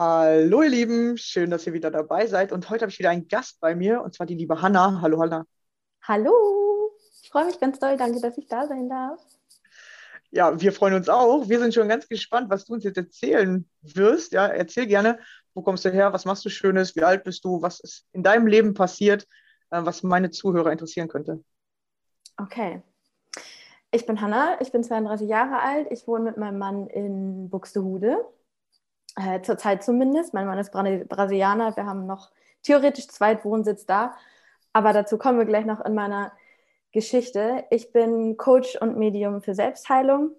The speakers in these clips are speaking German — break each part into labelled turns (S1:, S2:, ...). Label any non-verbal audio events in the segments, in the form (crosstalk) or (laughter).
S1: Hallo ihr Lieben, schön, dass ihr wieder dabei seid. Und heute habe ich wieder einen Gast bei mir, und zwar die liebe Hanna. Hallo Hanna.
S2: Hallo, ich freue mich ganz doll. Danke, dass ich da sein darf.
S1: Ja, wir freuen uns auch. Wir sind schon ganz gespannt, was du uns jetzt erzählen wirst. Ja, erzähl gerne, wo kommst du her, was machst du Schönes, wie alt bist du, was ist in deinem Leben passiert, äh, was meine Zuhörer interessieren könnte.
S2: Okay. Ich bin Hanna, ich bin 32 Jahre alt, ich wohne mit meinem Mann in Buxtehude äh, zurzeit zumindest. Mein Mann ist Brasilianer. Wir haben noch theoretisch Zweitwohnsitz da. Aber dazu kommen wir gleich noch in meiner Geschichte. Ich bin Coach und Medium für Selbstheilung.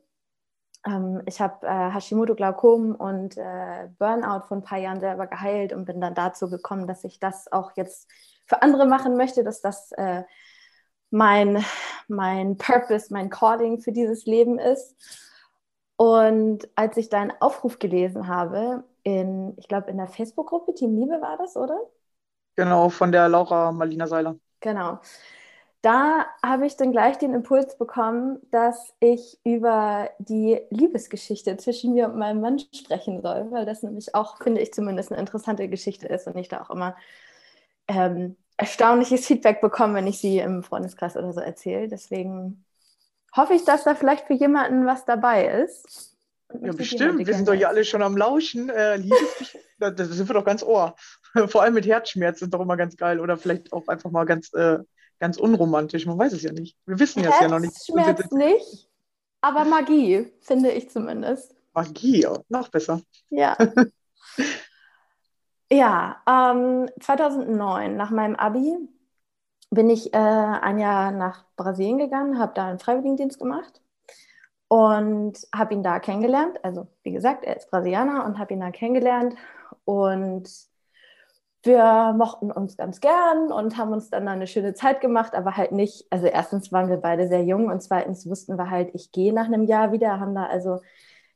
S2: Ähm, ich habe äh, Hashimoto-Glaukom und äh, Burnout vor ein paar Jahren selber geheilt und bin dann dazu gekommen, dass ich das auch jetzt für andere machen möchte, dass das äh, mein, mein Purpose, mein Calling für dieses Leben ist. Und als ich deinen Aufruf gelesen habe, in, ich glaube, in der Facebook-Gruppe Team Liebe war das, oder?
S1: Genau, von der Laura Marlina Seiler.
S2: Genau. Da habe ich dann gleich den Impuls bekommen, dass ich über die Liebesgeschichte zwischen mir und meinem Mann sprechen soll, weil das nämlich auch, finde ich zumindest, eine interessante Geschichte ist und ich da auch immer ähm, erstaunliches Feedback bekomme, wenn ich sie im Freundeskreis oder so erzähle. Deswegen hoffe ich, dass da vielleicht für jemanden was dabei ist.
S1: Ja, bestimmt. Wir sind doch hier alle schon am Lauschen. Äh, Liebesgeschichte, (laughs) da, da sind wir doch ganz ohr. (laughs) Vor allem mit Herzschmerz ist doch immer ganz geil. Oder vielleicht auch einfach mal ganz, äh, ganz unromantisch. Man weiß es ja nicht. Wir wissen es ja noch nicht.
S2: Schmerz nicht, aber Magie, finde ich zumindest.
S1: Magie, noch besser.
S2: Ja. (laughs) ja, ähm, 2009, nach meinem Abi, bin ich äh, ein Jahr nach Brasilien gegangen, habe da einen Freiwilligendienst gemacht und habe ihn da kennengelernt. Also wie gesagt, er ist Brasilianer und habe ihn da kennengelernt und wir mochten uns ganz gern und haben uns dann eine schöne Zeit gemacht, aber halt nicht, also erstens waren wir beide sehr jung und zweitens wussten wir halt, ich gehe nach einem Jahr wieder, haben da also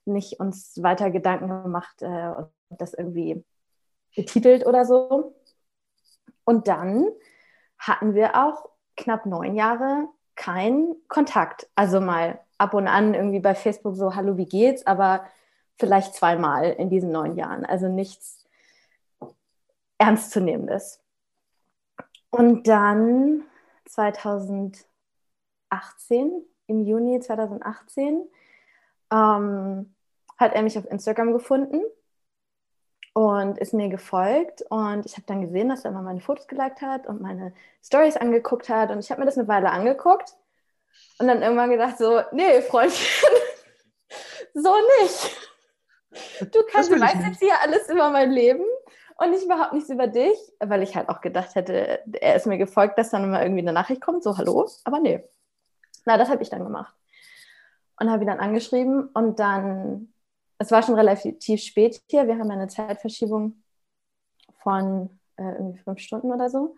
S2: nicht uns weiter Gedanken gemacht äh, und das irgendwie betitelt oder so. Und dann hatten wir auch knapp neun Jahre keinen Kontakt. Also mal ab und an irgendwie bei Facebook so, hallo, wie geht's? Aber vielleicht zweimal in diesen neun Jahren. Also nichts Ernstzunehmendes. Und dann 2018, im Juni 2018, ähm, hat er mich auf Instagram gefunden und ist mir gefolgt. Und ich habe dann gesehen, dass er immer meine Fotos geliked hat und meine Stories angeguckt hat. Und ich habe mir das eine Weile angeguckt und dann irgendwann gedacht, so, nee, Freundchen, (laughs) so nicht. Du kannst, du weißt jetzt hier alles über mein Leben und nicht überhaupt nichts über dich, weil ich halt auch gedacht hätte, er ist mir gefolgt, dass dann immer irgendwie eine Nachricht kommt, so hallo, aber nee. Na, das habe ich dann gemacht. Und habe ihn dann angeschrieben und dann, es war schon relativ spät hier, wir haben eine Zeitverschiebung von äh, irgendwie fünf Stunden oder so.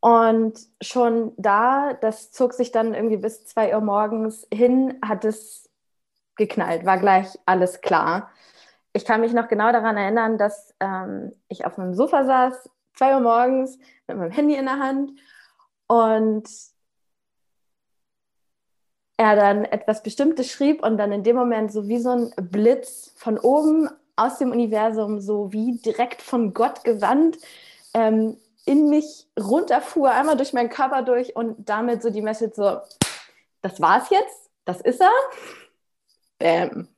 S2: Und schon da, das zog sich dann irgendwie bis zwei Uhr morgens hin, hat es geknallt, war gleich alles klar. Ich kann mich noch genau daran erinnern, dass ähm, ich auf meinem Sofa saß, zwei Uhr morgens mit meinem Handy in der Hand und er dann etwas Bestimmtes schrieb und dann in dem Moment so wie so ein Blitz von oben aus dem Universum, so wie direkt von Gott gesandt, ähm, in mich runterfuhr, einmal durch meinen Körper durch und damit so die Message so, das war's jetzt, das ist er. Bam.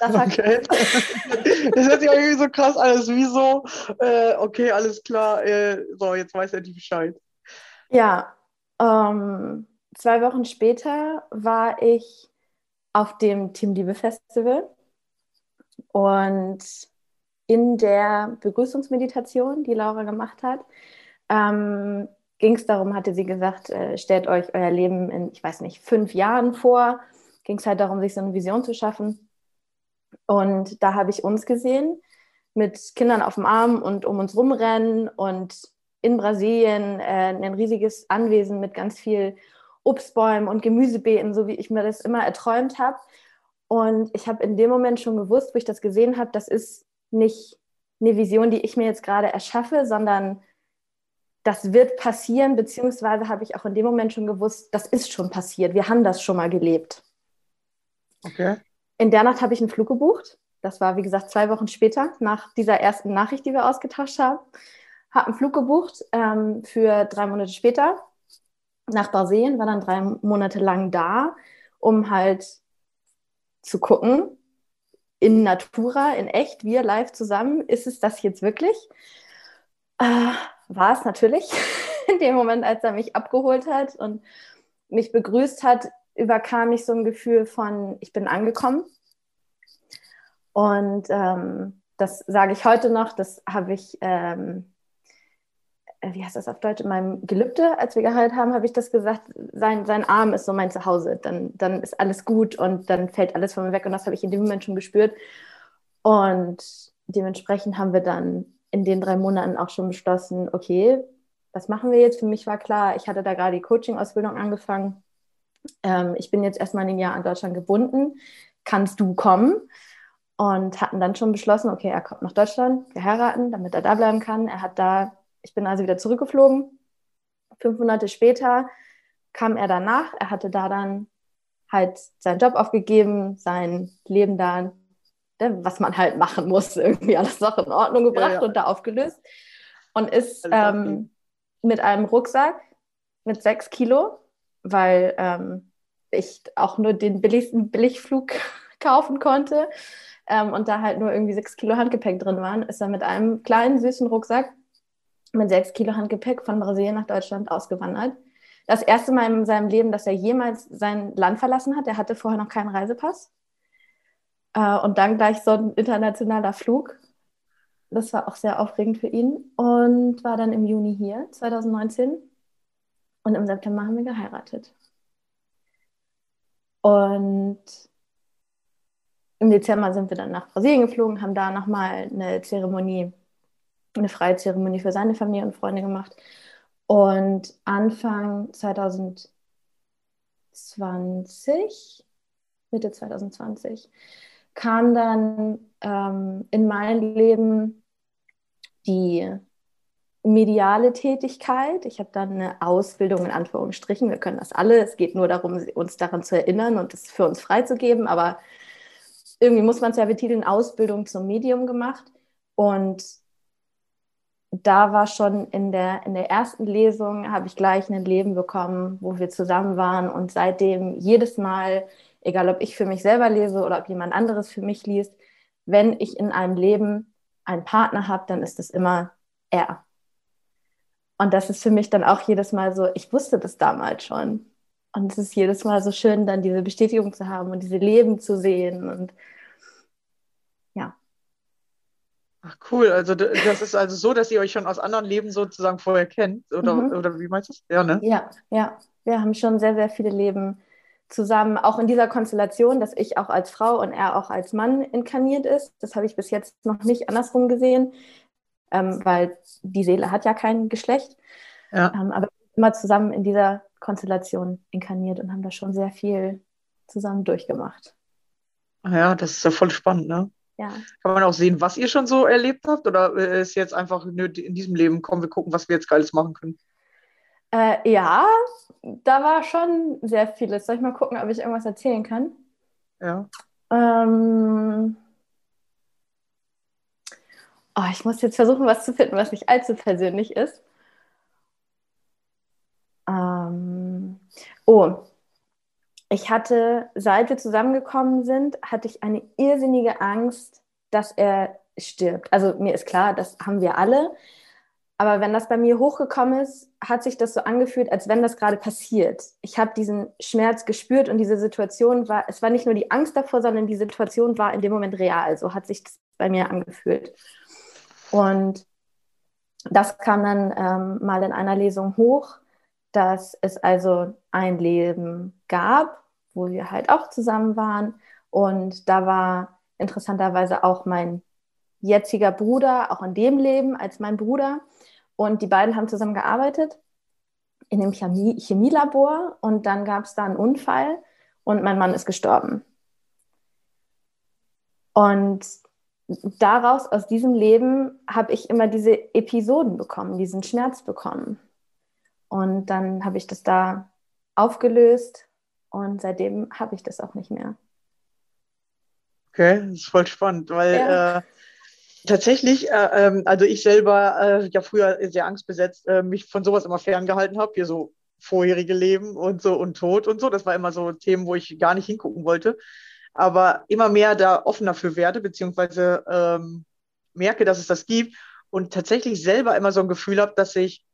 S3: Das okay. (laughs) das hört sich irgendwie so krass alles wie so, äh, okay, alles klar, äh, so, jetzt weiß er die Bescheid.
S2: Ja, ähm, zwei Wochen später war ich auf dem Team Liebe Festival und in der Begrüßungsmeditation, die Laura gemacht hat, ähm, ging es darum, hatte sie gesagt, äh, stellt euch euer Leben in, ich weiß nicht, fünf Jahren vor. Ging es halt darum, sich so eine Vision zu schaffen. Und da habe ich uns gesehen mit Kindern auf dem Arm und um uns rumrennen und in Brasilien äh, ein riesiges Anwesen mit ganz viel Obstbäumen und Gemüsebeeten, so wie ich mir das immer erträumt habe. Und ich habe in dem Moment schon gewusst, wo ich das gesehen habe, das ist nicht eine Vision, die ich mir jetzt gerade erschaffe, sondern das wird passieren, beziehungsweise habe ich auch in dem Moment schon gewusst, das ist schon passiert. Wir haben das schon mal gelebt.
S3: Okay.
S2: In der Nacht habe ich einen Flug gebucht. Das war, wie gesagt, zwei Wochen später, nach dieser ersten Nachricht, die wir ausgetauscht haben habe einen Flug gebucht ähm, für drei Monate später nach Brasilien, war dann drei Monate lang da, um halt zu gucken, in Natura, in echt, wir live zusammen, ist es das jetzt wirklich? Äh, war es natürlich. (laughs) In dem Moment, als er mich abgeholt hat und mich begrüßt hat, überkam ich so ein Gefühl von, ich bin angekommen. Und ähm, das sage ich heute noch, das habe ich ähm, äh, wie heißt das auf Deutsch, in meinem Gelübde, als wir geheiratet haben, habe ich das gesagt, sein, sein Arm ist so mein Zuhause, dann, dann ist alles gut und dann fällt alles von mir weg und das habe ich in dem Moment schon gespürt. Und dementsprechend haben wir dann in den drei Monaten auch schon beschlossen, okay, was machen wir jetzt? Für mich war klar, ich hatte da gerade die Coaching-Ausbildung angefangen. Ähm, ich bin jetzt erstmal ein Jahr an Deutschland gebunden. Kannst du kommen? Und hatten dann schon beschlossen, okay, er kommt nach Deutschland, wir heiraten, damit er da bleiben kann. Er hat da ich bin also wieder zurückgeflogen. Fünf Monate später kam er danach. Er hatte da dann halt seinen Job aufgegeben, sein Leben da, ne, was man halt machen muss, (laughs) irgendwie alles noch in Ordnung gebracht ja, ja. und da aufgelöst. Und ist ähm, mit einem Rucksack mit sechs Kilo, weil ähm, ich auch nur den billigsten Billigflug (laughs) kaufen konnte ähm, und da halt nur irgendwie sechs Kilo Handgepäck drin waren, ist er mit einem kleinen süßen Rucksack mit sechs Kilo Handgepäck von Brasilien nach Deutschland ausgewandert. Das erste Mal in seinem Leben, dass er jemals sein Land verlassen hat. Er hatte vorher noch keinen Reisepass. Äh, und dann gleich so ein internationaler Flug. Das war auch sehr aufregend für ihn. Und war dann im Juni hier, 2019. Und im September haben wir geheiratet. Und im Dezember sind wir dann nach Brasilien geflogen, haben da nochmal eine Zeremonie eine freie Zeremonie für seine Familie und Freunde gemacht. Und Anfang 2020, Mitte 2020, kam dann ähm, in mein Leben die mediale Tätigkeit. Ich habe dann eine Ausbildung in Anführungsstrichen. Wir können das alle. Es geht nur darum, uns daran zu erinnern und es für uns freizugeben. Aber irgendwie muss man es ja betiteln, Ausbildung zum Medium gemacht. Und da war schon in der, in der ersten Lesung, habe ich gleich ein Leben bekommen, wo wir zusammen waren. Und seitdem jedes Mal, egal ob ich für mich selber lese oder ob jemand anderes für mich liest, wenn ich in einem Leben einen Partner habe, dann ist es immer er. Und das ist für mich dann auch jedes Mal so, ich wusste das damals schon. Und es ist jedes Mal so schön, dann diese Bestätigung zu haben und diese Leben zu sehen. Und ja.
S3: Ach cool, also das ist also so, dass ihr euch schon aus anderen Leben sozusagen vorher kennt, oder, mhm. oder wie meinst du das?
S2: Ja, ne? Ja, ja. Wir haben schon sehr, sehr viele Leben zusammen, auch in dieser Konstellation, dass ich auch als Frau und er auch als Mann inkarniert ist. Das habe ich bis jetzt noch nicht andersrum gesehen ähm, weil die Seele hat ja kein Geschlecht. Ja. Ähm, aber immer zusammen in dieser Konstellation inkarniert und haben da schon sehr viel zusammen durchgemacht.
S3: Ja, das ist ja voll spannend, ne?
S2: Ja.
S3: Kann man auch sehen, was ihr schon so erlebt habt? Oder äh, ist jetzt einfach in diesem Leben, kommen wir gucken, was wir jetzt Geiles machen können?
S2: Äh, ja, da war schon sehr vieles. Soll ich mal gucken, ob ich irgendwas erzählen kann?
S3: Ja.
S2: Ähm, Oh, ich muss jetzt versuchen, was zu finden, was nicht allzu persönlich ist. Ähm, oh, ich hatte, seit wir zusammengekommen sind, hatte ich eine irrsinnige Angst, dass er stirbt. Also mir ist klar, das haben wir alle. Aber wenn das bei mir hochgekommen ist, hat sich das so angefühlt, als wenn das gerade passiert. Ich habe diesen Schmerz gespürt und diese Situation war, es war nicht nur die Angst davor, sondern die Situation war in dem Moment real. So hat sich das bei mir angefühlt. Und das kam dann ähm, mal in einer Lesung hoch, dass es also ein Leben gab, wo wir halt auch zusammen waren. Und da war interessanterweise auch mein jetziger Bruder, auch in dem Leben als mein Bruder. Und die beiden haben zusammen gearbeitet in dem Chemie Chemielabor. Und dann gab es da einen Unfall und mein Mann ist gestorben. Und daraus, aus diesem Leben, habe ich immer diese Episoden bekommen, diesen Schmerz bekommen. Und dann habe ich das da aufgelöst und seitdem habe ich das auch nicht mehr.
S3: Okay, das ist voll spannend, weil ja. äh, tatsächlich, äh, ähm, also ich selber äh, ja früher sehr angstbesetzt äh, mich von sowas immer ferngehalten habe, hier so vorherige Leben und so und Tod und so. Das war immer so Themen, wo ich gar nicht hingucken wollte aber immer mehr da offen dafür werde, beziehungsweise ähm, merke, dass es das gibt und tatsächlich selber immer so ein Gefühl habe, dass ich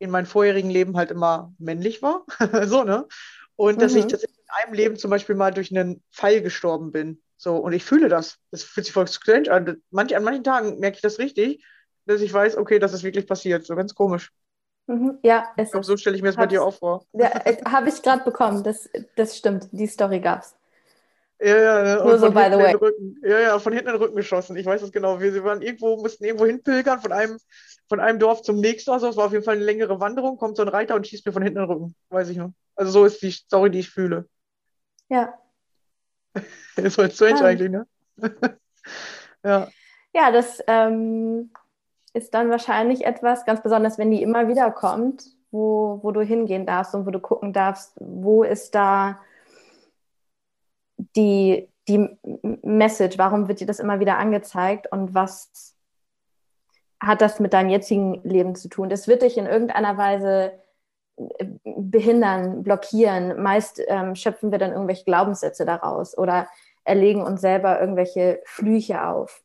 S3: in meinem vorherigen Leben halt immer männlich war, (laughs) so, ne? Und mhm. dass ich mhm. tatsächlich in einem Leben zum Beispiel mal durch einen Pfeil gestorben bin. So, und ich fühle das. Das fühlt sich voll strange an. Manch, an manchen Tagen merke ich das richtig, dass ich weiß, okay, das ist wirklich passiert. So ganz komisch.
S2: Mhm. Ja, es ich
S3: glaub, so stelle ich mir das bei dir auch vor.
S2: Ja, habe ich gerade bekommen. Das, das stimmt. Die Story gab es.
S3: Ja, ja, ja.
S2: Nur so, by the way.
S3: Rücken, ja, ja, von hinten in den Rücken geschossen. Ich weiß es genau. Wir waren irgendwo, mussten irgendwo hinpilgern, von einem, von einem Dorf zum nächsten. Also es war auf jeden Fall eine längere Wanderung. Kommt so ein Reiter und schießt mir von hinten in den Rücken. Weiß ich noch. Also so ist die Story, die ich fühle.
S2: Ja. (laughs)
S3: ist voll strange ja. eigentlich, ne? (laughs) ja.
S2: Ja, das ähm, ist dann wahrscheinlich etwas, ganz besonders, wenn die immer wieder kommt, wo, wo du hingehen darfst und wo du gucken darfst, wo ist da die, die Message, warum wird dir das immer wieder angezeigt und was hat das mit deinem jetzigen Leben zu tun? Das wird dich in irgendeiner Weise äh, behindern, blockieren. Meist ähm, schöpfen wir dann irgendwelche Glaubenssätze daraus oder erlegen uns selber irgendwelche Flüche auf.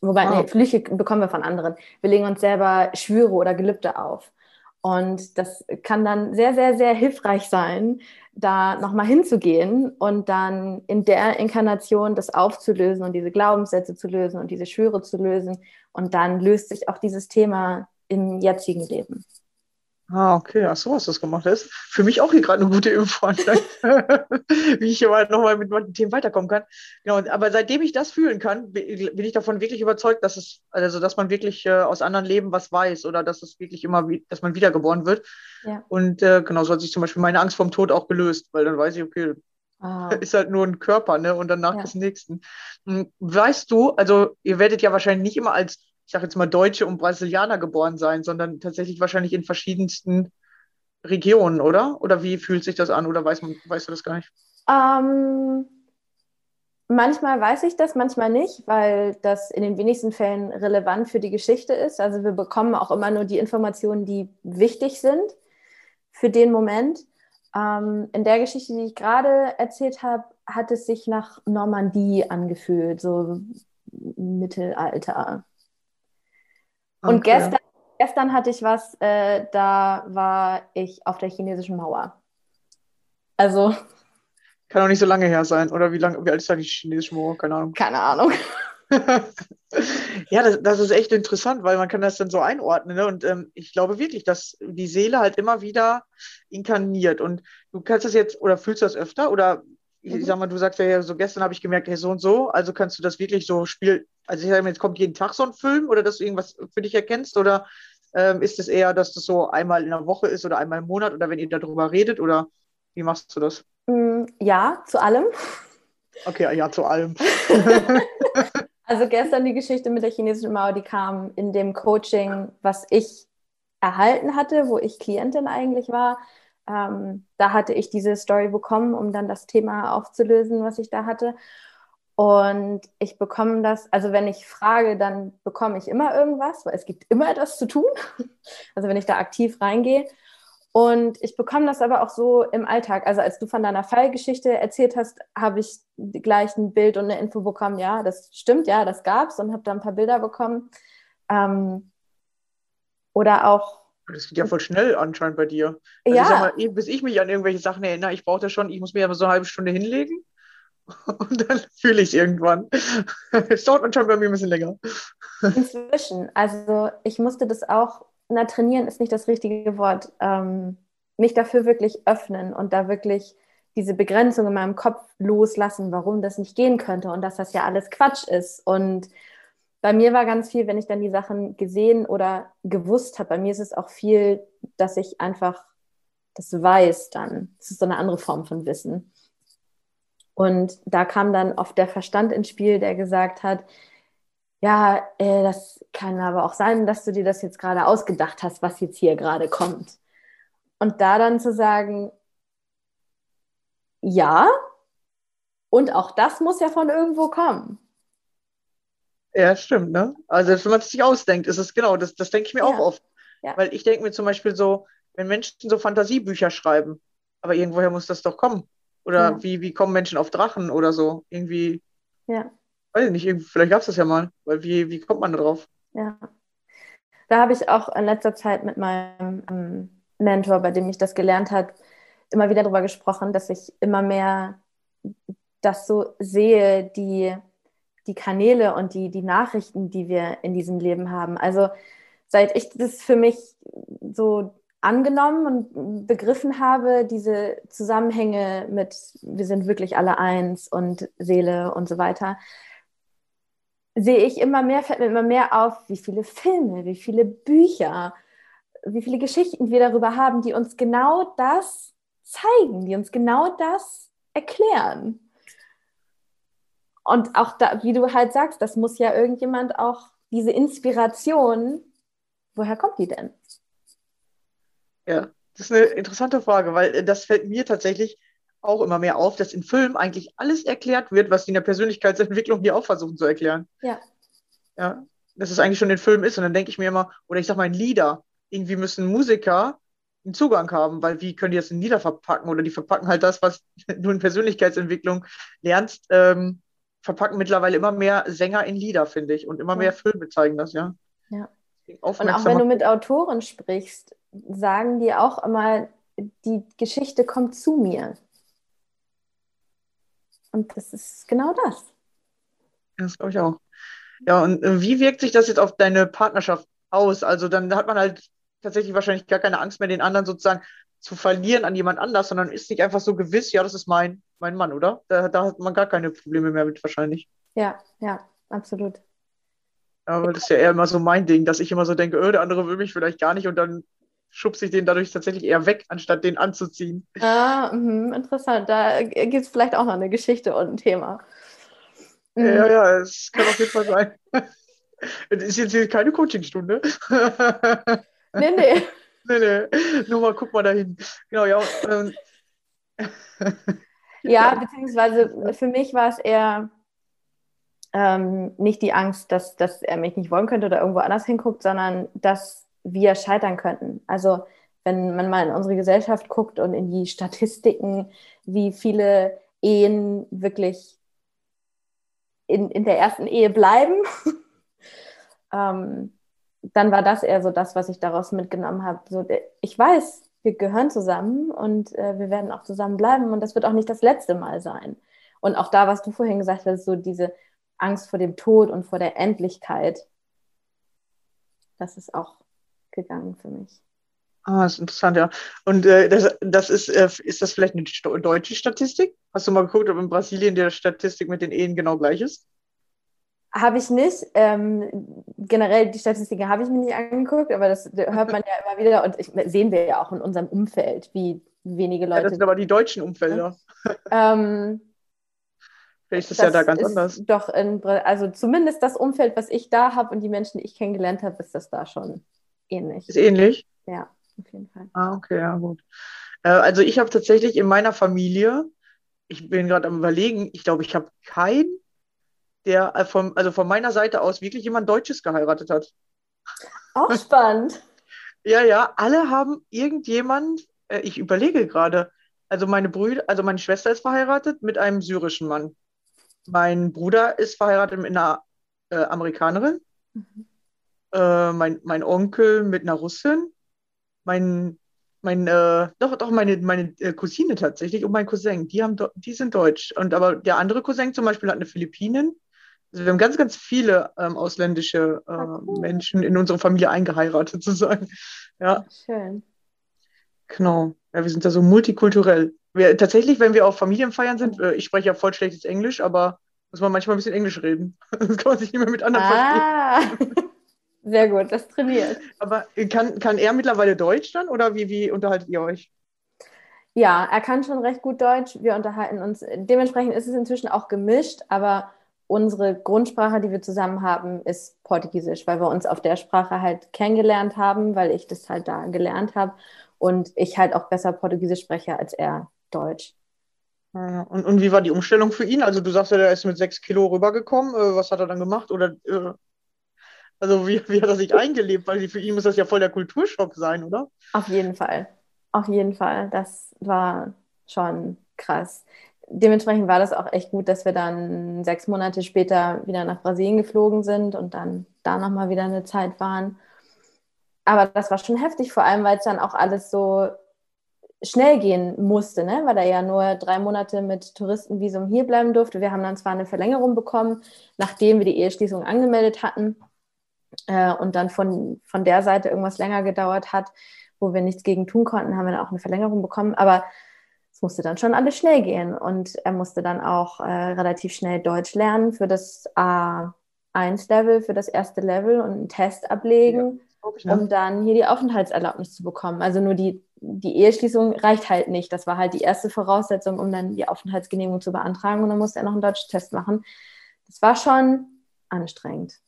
S2: Wobei, oh. nee, Flüche bekommen wir von anderen. Wir legen uns selber Schwüre oder Gelübde auf. Und das kann dann sehr, sehr, sehr hilfreich sein, da nochmal hinzugehen und dann in der Inkarnation das aufzulösen und diese Glaubenssätze zu lösen und diese Schwüre zu lösen. Und dann löst sich auch dieses Thema im jetzigen Leben.
S3: Ah, okay, ach so hast du das gemacht. Das ist für mich auch hier gerade eine gute Info, (laughs) wie ich hier nochmal mit manchen Themen weiterkommen kann. Genau, aber seitdem ich das fühlen kann, bin ich davon wirklich überzeugt, dass es, also dass man wirklich äh, aus anderen Leben was weiß oder dass es wirklich immer, dass man wiedergeboren wird. Ja. Und äh, genau so hat sich zum Beispiel meine Angst vom Tod auch gelöst, weil dann weiß ich, okay, Ah. (laughs) Ist halt nur ein Körper, ne? Und danach ja. des nächsten. Hm, weißt du, also ihr werdet ja wahrscheinlich nicht immer als, ich sag jetzt mal, Deutsche und Brasilianer geboren sein, sondern tatsächlich wahrscheinlich in verschiedensten Regionen, oder? Oder wie fühlt sich das an? Oder weiß man, weißt du das gar nicht?
S2: Ähm, manchmal weiß ich das, manchmal nicht, weil das in den wenigsten Fällen relevant für die Geschichte ist. Also wir bekommen auch immer nur die Informationen, die wichtig sind für den Moment. Ähm, in der Geschichte, die ich gerade erzählt habe, hat es sich nach Normandie angefühlt, so Mittelalter. Okay. Und gestern, gestern hatte ich was, äh, da war ich auf der chinesischen Mauer. Also.
S3: Kann auch nicht so lange her sein. Oder wie lange, wie alt ist da die chinesische Mauer? Keine Ahnung.
S2: Keine Ahnung. (laughs)
S3: ja, das, das, ist echt interessant, weil man kann das dann so einordnen. Ne? Und ähm, ich glaube wirklich, dass die Seele halt immer wieder inkarniert. Und du kannst das jetzt, oder fühlst du das öfter? Oder ich mhm. sag mal, du sagst ja, so gestern habe ich gemerkt, hey, so und so. Also kannst du das wirklich so spielen. Also ich sage mal, jetzt kommt jeden Tag so ein Film oder dass du irgendwas für dich erkennst? Oder ähm, ist es eher, dass das so einmal in der Woche ist oder einmal im Monat oder wenn ihr darüber redet? Oder wie machst du das?
S2: Mm, ja, zu allem.
S3: Okay, ja, zu allem. (laughs)
S2: Also gestern die Geschichte mit der chinesischen Mauer, die kam in dem Coaching, was ich erhalten hatte, wo ich Klientin eigentlich war. Ähm, da hatte ich diese Story bekommen, um dann das Thema aufzulösen, was ich da hatte. Und ich bekomme das, also wenn ich frage, dann bekomme ich immer irgendwas, weil es gibt immer etwas zu tun. (laughs) Also wenn ich da aktiv reingehe. Und ich bekomme das aber auch so im Alltag. Also als du von deiner Fallgeschichte erzählt hast, habe ich gleich ein Bild und eine Info bekommen, ja, das stimmt, ja, das gab es und habe da ein paar Bilder bekommen. Ähm, oder auch.
S3: Das geht ja voll schnell anscheinend bei dir. Also ja. Ich sag mal, bis ich mich an irgendwelche Sachen erinnere, ich brauche das schon, ich muss mir aber so eine halbe Stunde hinlegen (laughs) und dann fühle ich es irgendwann. (laughs) Es dauert anscheinend bei mir ein bisschen länger.
S2: Inzwischen, also ich musste das auch na, trainieren ist nicht das richtige Wort, ähm, mich dafür wirklich öffnen und da wirklich diese Begrenzung in meinem Kopf loslassen, warum das nicht gehen könnte und dass das ja alles Quatsch ist. Und bei mir war ganz viel, wenn ich dann die Sachen gesehen oder gewusst habe, bei mir ist es auch viel, dass ich einfach das weiß dann. Das ist so eine andere Form von Wissen. Und da kam dann oft der Verstand ins Spiel, der gesagt hat, ja, äh, das kann aber auch sein, dass du dir das jetzt gerade ausgedacht hast, was jetzt hier gerade kommt. Und da dann zu sagen, ja, und auch das muss ja von irgendwo kommen.
S3: Ja, stimmt, ne? Also wenn man es sich ausdenkt, ist es genau, das, das denke ich mir ja. auch oft. Ja. Weil ich denke mir zum Beispiel so, wenn Menschen so Fantasiebücher schreiben, aber irgendwoher muss das doch kommen. Oder ja. wie, wie kommen Menschen auf Drachen oder so? Irgendwie.
S2: Ja
S3: weiß ich nicht, vielleicht gab es das ja mal. Weil wie, wie kommt man da drauf?
S2: Ja. Da habe ich auch in letzter Zeit mit meinem ähm, Mentor, bei dem ich das gelernt habe, immer wieder darüber gesprochen, dass ich immer mehr das so sehe, die, die Kanäle und die, die Nachrichten, die wir in diesem Leben haben. Also seit ich das für mich so angenommen und begriffen habe, diese Zusammenhänge mit, wir sind wirklich alle eins und Seele und so weiter, sehe ich immer mehr, fällt mir immer mehr auf, wie viele Filme, wie viele Bücher, wie viele Geschichten wir darüber haben, die uns genau das zeigen, die uns genau das erklären. Und auch da, wie du halt sagst, das muss ja irgendjemand auch, diese Inspiration, woher kommt die denn?
S3: Ja, das ist eine interessante Frage, weil das fällt mir tatsächlich auch immer mehr auf, dass in Filmen eigentlich alles erklärt wird, was die in der Persönlichkeitsentwicklung hier auch versuchen zu erklären.
S2: Ja.
S3: Ja, dass es eigentlich schon in Film ist. Und dann denke ich mir immer, oder ich sag mal in Lieder, irgendwie müssen Musiker einen Zugang haben, weil wie können die das in Lieder verpacken? Oder die verpacken halt das, was (laughs) du in Persönlichkeitsentwicklung lernst, ähm, verpacken mittlerweile immer mehr Sänger in Lieder, finde ich. Und immer mehr Filme zeigen das, ja.
S2: Ja. Und auch wenn du mit Autoren sprichst, sagen die auch immer, die Geschichte kommt zu mir. Und das ist genau das.
S3: Das glaube ich auch. Ja, und äh, wie wirkt sich das jetzt auf deine Partnerschaft aus? Also dann hat man halt tatsächlich wahrscheinlich gar keine Angst mehr, den anderen sozusagen zu verlieren an jemand anders, sondern ist nicht einfach so gewiss, ja, das ist mein, mein Mann, oder? Da, da hat man gar keine Probleme mehr mit wahrscheinlich.
S2: Ja, ja, absolut.
S3: Aber das ist ja eher immer so mein Ding, dass ich immer so denke, oh, der andere will mich vielleicht gar nicht und dann schubse ich den dadurch tatsächlich eher weg, anstatt den anzuziehen.
S2: Ah, mh, interessant. Da gibt es vielleicht auch noch eine Geschichte und ein Thema.
S3: Mhm. Ja, ja, es kann auf jeden Fall sein. (laughs) Das ist jetzt hier keine Coachingstunde.
S2: Nee, nee. (laughs)
S3: nee, nee. Nur mal, guck mal dahin. Genau, ja. Ähm. (laughs)
S2: ja, beziehungsweise für mich war es eher ähm, nicht die Angst, dass, dass er mich nicht wollen könnte oder irgendwo anders hinguckt, sondern dass wir scheitern könnten. Also wenn man mal in unsere Gesellschaft guckt und in die Statistiken, wie viele Ehen wirklich in, in der ersten Ehe bleiben, (laughs) ähm, dann war das eher so das, was ich daraus mitgenommen habe. So, ich weiß, wir gehören zusammen und äh, wir werden auch zusammen bleiben und das wird auch nicht das letzte Mal sein. Und auch da, was du vorhin gesagt hast, so diese Angst vor dem Tod und vor der Endlichkeit, das ist auch gegangen für mich.
S3: Ah, ist interessant, ja. Und äh, das, das ist, äh, ist das vielleicht eine deutsche Statistik? Hast du mal geguckt, ob in Brasilien die Statistik mit den Ehen genau gleich ist?
S2: Habe ich nicht. Ähm, generell die Statistiken habe ich mir nicht angeguckt, aber das hört man ja immer wieder und ich, sehen wir ja auch in unserem Umfeld, wie wenige Leute. Ja,
S3: das sind aber die deutschen Umfelder. (laughs) Ähm, Vielleicht ist das ja da ganz anders.
S2: Doch, in, also zumindest das Umfeld, was ich da habe und die Menschen, die ich kennengelernt habe, ist das da schon ähnlich.
S3: Ist ähnlich?
S2: Ja, auf jeden Fall.
S3: Ah, okay, ja, gut. Äh, also ich habe tatsächlich in meiner Familie, ich bin gerade am überlegen, ich glaube, ich habe keinen der äh, von, also von meiner Seite aus wirklich jemand Deutsches geheiratet hat.
S2: Auch spannend. (laughs)
S3: ja, ja, alle haben irgendjemand, äh, ich überlege gerade, also meine Brüder, also meine Schwester ist verheiratet mit einem syrischen Mann. Mein Bruder ist verheiratet mit einer äh, Amerikanerin. Mhm. Äh, mein, mein Onkel mit einer Russin. Mein, mein äh, doch, doch, meine, meine äh, Cousine tatsächlich und mein Cousin, die, haben, die sind deutsch. Und aber der andere Cousin zum Beispiel hat eine Philippinin also wir haben ganz, ganz viele ähm, ausländische äh, ah, cool. Menschen in unsere Familie eingeheiratet, (laughs) sozusagen. Ja.
S2: Schön.
S3: Genau. Ja, wir sind da so multikulturell. Wir, tatsächlich, wenn wir auf Familienfeiern sind, äh, ich spreche ja voll schlechtes Englisch, aber muss man manchmal ein bisschen Englisch reden. (laughs) Das kann man sich nicht mehr mit anderen ah. verstehen. (laughs)
S2: Sehr gut, das trainiert.
S3: Aber kann, kann er mittlerweile Deutsch dann oder wie, wie unterhaltet ihr euch?
S2: Ja, er kann schon recht gut Deutsch. Wir unterhalten uns. Dementsprechend ist es inzwischen auch gemischt, aber unsere Grundsprache, die wir zusammen haben, ist Portugiesisch, weil wir uns auf der Sprache halt kennengelernt haben, weil ich das halt da gelernt habe und ich halt auch besser Portugiesisch spreche als er Deutsch.
S3: Und, und wie war die Umstellung für ihn? Also du sagst ja, er ist mit sechs Kilo rübergekommen. Äh, was hat er dann gemacht? Oder äh, also wie, wie hat er sich eingelebt? Weil für ihn muss das ja voll der Kulturschock sein, oder?
S2: Auf jeden Fall. Auf jeden Fall. Das war schon krass dementsprechend war das auch echt gut, dass wir dann sechs Monate später wieder nach Brasilien geflogen sind und dann da nochmal wieder eine Zeit waren. Aber das war schon heftig, vor allem, weil es dann auch alles so schnell gehen musste, ne? weil er ja nur drei Monate mit Touristenvisum hier bleiben durfte. Wir haben dann zwar eine Verlängerung bekommen, nachdem wir die Eheschließung angemeldet hatten äh, und dann von, von der Seite irgendwas länger gedauert hat, wo wir nichts gegen tun konnten, haben wir dann auch eine Verlängerung bekommen. Aber es musste dann schon alles schnell gehen und er musste dann auch äh, relativ schnell Deutsch lernen für das A1-Level, für das erste Level und einen Test ablegen, ja, um dann hier die Aufenthaltserlaubnis zu bekommen. Also nur die, die Eheschließung reicht halt nicht. Das war halt die erste Voraussetzung, um dann die Aufenthaltsgenehmigung zu beantragen und dann musste er noch einen Deutsch-Test machen. Das war schon anstrengend.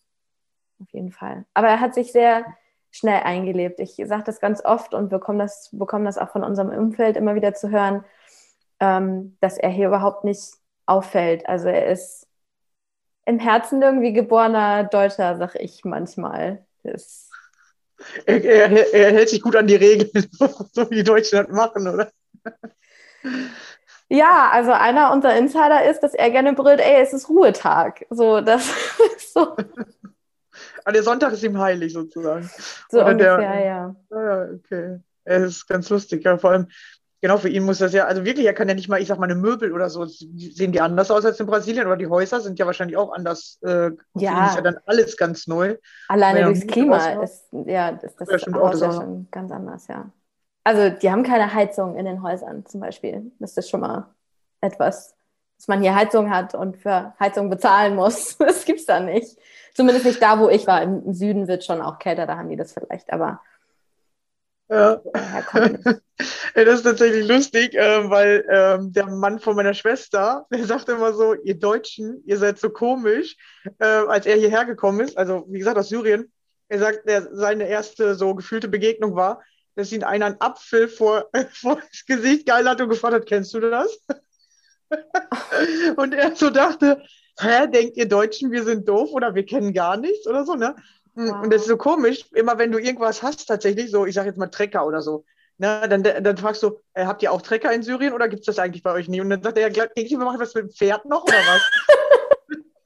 S2: Auf jeden Fall. Aber er hat sich sehr schnell eingelebt. Ich sage das ganz oft und bekomme das, bekomme das auch von unserem Umfeld immer wieder zu hören ähm, dass er hier überhaupt nicht auffällt. Also er ist im Herzen irgendwie geborener Deutscher, sag ich manchmal. Das
S3: er, er, er, hält sich gut an die Regeln, (laughs) so wie die Deutschen das machen, oder?
S2: Ja, also einer unserer Insider ist, dass er gerne brüllt, ey, es ist Ruhetag. So, das (laughs) ist so.
S3: Ah, der Sonntag ist ihm heilig sozusagen.
S2: So Oder ungefähr, der, ja.
S3: Ja, okay. Es ist ganz lustig, ja. Vor allem, Genau, für ihn muss das ja, also wirklich, er kann ja nicht mal, ich sag mal, eine Möbel oder so, sehen die anders aus als in Brasilien oder die Häuser sind ja wahrscheinlich auch anders. Äh,
S2: ja.
S3: Ist ja dann alles ganz neu.
S2: Alleine durchs Klima ist, ja, ist das,
S3: ja, Haus
S2: ja schon ganz anders, ja. Also die haben keine Heizung in den Häusern zum Beispiel. Das ist schon mal etwas, dass man hier Heizung hat und für Heizung bezahlen muss. (laughs) Das gibt's da nicht. Zumindest nicht da, wo ich war. Im Süden wird schon auch kälter, da haben die das vielleicht, aber
S3: Ja. (laughs) das ist tatsächlich lustig, äh, weil äh, der Mann von meiner Schwester, der sagt immer so, ihr Deutschen, ihr seid so komisch, äh, als er hierher gekommen ist, also wie gesagt aus Syrien, er sagt, seine erste so gefühlte Begegnung war, dass ihn einer einen Apfel vor, (laughs) vor das Gesicht geil hat und gefragt hat, kennst du das? (laughs) und er so dachte, hä, denkt ihr Deutschen, wir sind doof oder wir kennen gar nichts oder so, ne? Wow. Und das ist so komisch, immer wenn du irgendwas hast, tatsächlich, so, ich sag jetzt mal Trecker oder so, ne, dann, dann fragst du, äh, habt ihr auch Trecker in Syrien oder gibt es das eigentlich bei euch nie? Und dann sagt er, ja, denke ich, wir machen was mit dem Pferd noch oder was?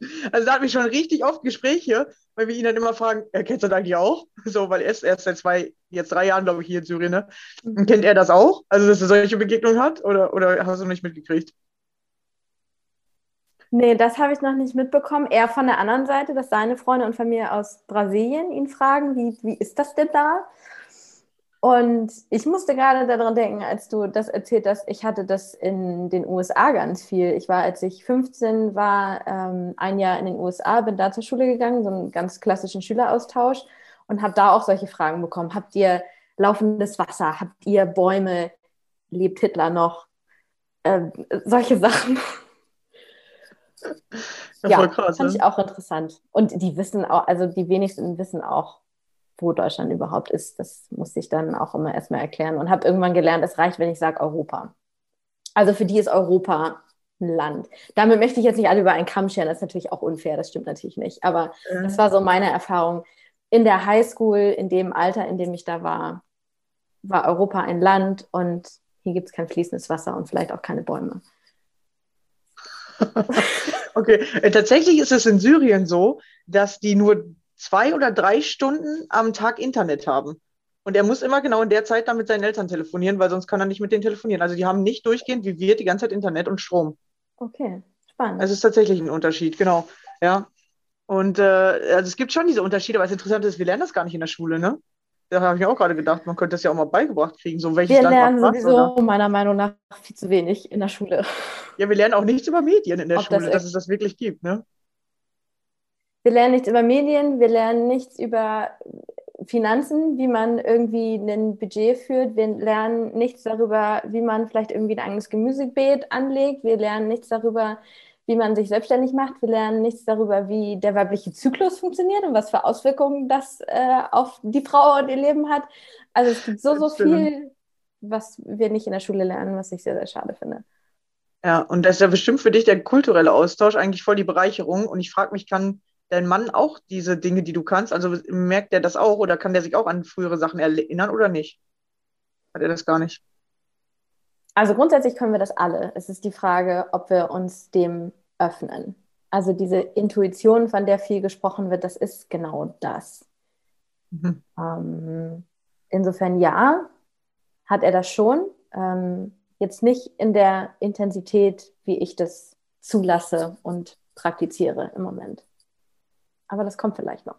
S3: (laughs) also da hatten wir schon richtig oft Gespräche, weil wir ihn dann immer fragen, er kennt das eigentlich auch? (laughs) So, weil er ist erst seit zwei, jetzt drei Jahren, glaube ich, hier in Syrien, ne? Und kennt er das auch? Also, dass er solche Begegnungen hat? Oder, oder hast du noch nicht mitgekriegt?
S2: Nee, das habe ich noch nicht mitbekommen. Eher von der anderen Seite, dass seine Freunde und Familie aus Brasilien ihn fragen, wie, wie ist das denn da? Und ich musste gerade daran denken, als du das erzählt hast, ich hatte das in den USA ganz viel. Ich war, als ich 15 war, ähm, ein Jahr in den USA, bin da zur Schule gegangen, so einen ganz klassischen Schüleraustausch und habe da auch solche Fragen bekommen. Habt ihr laufendes Wasser? Habt ihr Bäume? Lebt Hitler noch? Ähm, solche Sachen. Ja, ja krass, fand ne? ich auch interessant. Und die wissen auch, also die wenigsten wissen auch, wo Deutschland überhaupt ist. Das musste ich dann auch immer erstmal erklären und habe irgendwann gelernt, es reicht, wenn ich sage Europa. Also für die ist Europa ein Land. Damit möchte ich jetzt nicht alle über einen Kamm scheren, das ist natürlich auch unfair, das stimmt natürlich nicht. Aber äh. das war so meine Erfahrung. In der Highschool, in dem Alter, in dem ich da war, war Europa ein Land und hier gibt es kein fließendes Wasser und vielleicht auch keine Bäume. (laughs)
S3: okay, äh, tatsächlich ist es in Syrien so, dass die nur zwei oder drei Stunden am Tag Internet haben. Und er muss immer genau in der Zeit dann mit seinen Eltern telefonieren, weil sonst kann er nicht mit denen telefonieren. Also die haben nicht durchgehend wie wir die ganze Zeit Internet und Strom.
S2: Okay, spannend.
S3: Es ist tatsächlich ein Unterschied, genau. Ja. Und äh, also es gibt schon diese Unterschiede, aber das Interessante ist, wir lernen das gar nicht in der Schule, ne? Da habe ich mir auch gerade gedacht, man könnte das ja auch mal beigebracht kriegen. So, welches
S2: wir Land lernen sowieso oder? meiner Meinung nach viel zu wenig in der Schule.
S3: Ja, wir lernen auch nichts über Medien in der Ob Schule, das dass es das wirklich gibt. Ne?
S2: Wir lernen nichts über Medien, wir lernen nichts über Finanzen, wie man irgendwie ein Budget führt. Wir lernen nichts darüber, wie man vielleicht irgendwie ein eigenes Gemüsebeet anlegt. Wir lernen nichts darüber, wie man sich selbstständig macht. Wir lernen nichts darüber, wie der weibliche Zyklus funktioniert und was für Auswirkungen das äh, auf die Frau und ihr Leben hat. Also es gibt so, so viel, was wir nicht in der Schule lernen, was ich sehr, sehr schade finde.
S3: Ja, und das ist ja bestimmt für dich der kulturelle Austausch eigentlich voll die Bereicherung. Und ich frage mich, kann dein Mann auch diese Dinge, die du kannst, also merkt er das auch oder kann der sich auch an frühere Sachen erinnern oder nicht? Hat er das gar nicht?
S2: Also grundsätzlich können wir das alle. Es ist die Frage, ob wir uns dem öffnen. Also diese Intuition, von der viel gesprochen wird, das ist genau das. Mhm. Ähm, insofern ja, hat er das schon. Ähm, jetzt nicht in der Intensität, wie ich das zulasse und praktiziere im Moment. Aber das kommt vielleicht noch.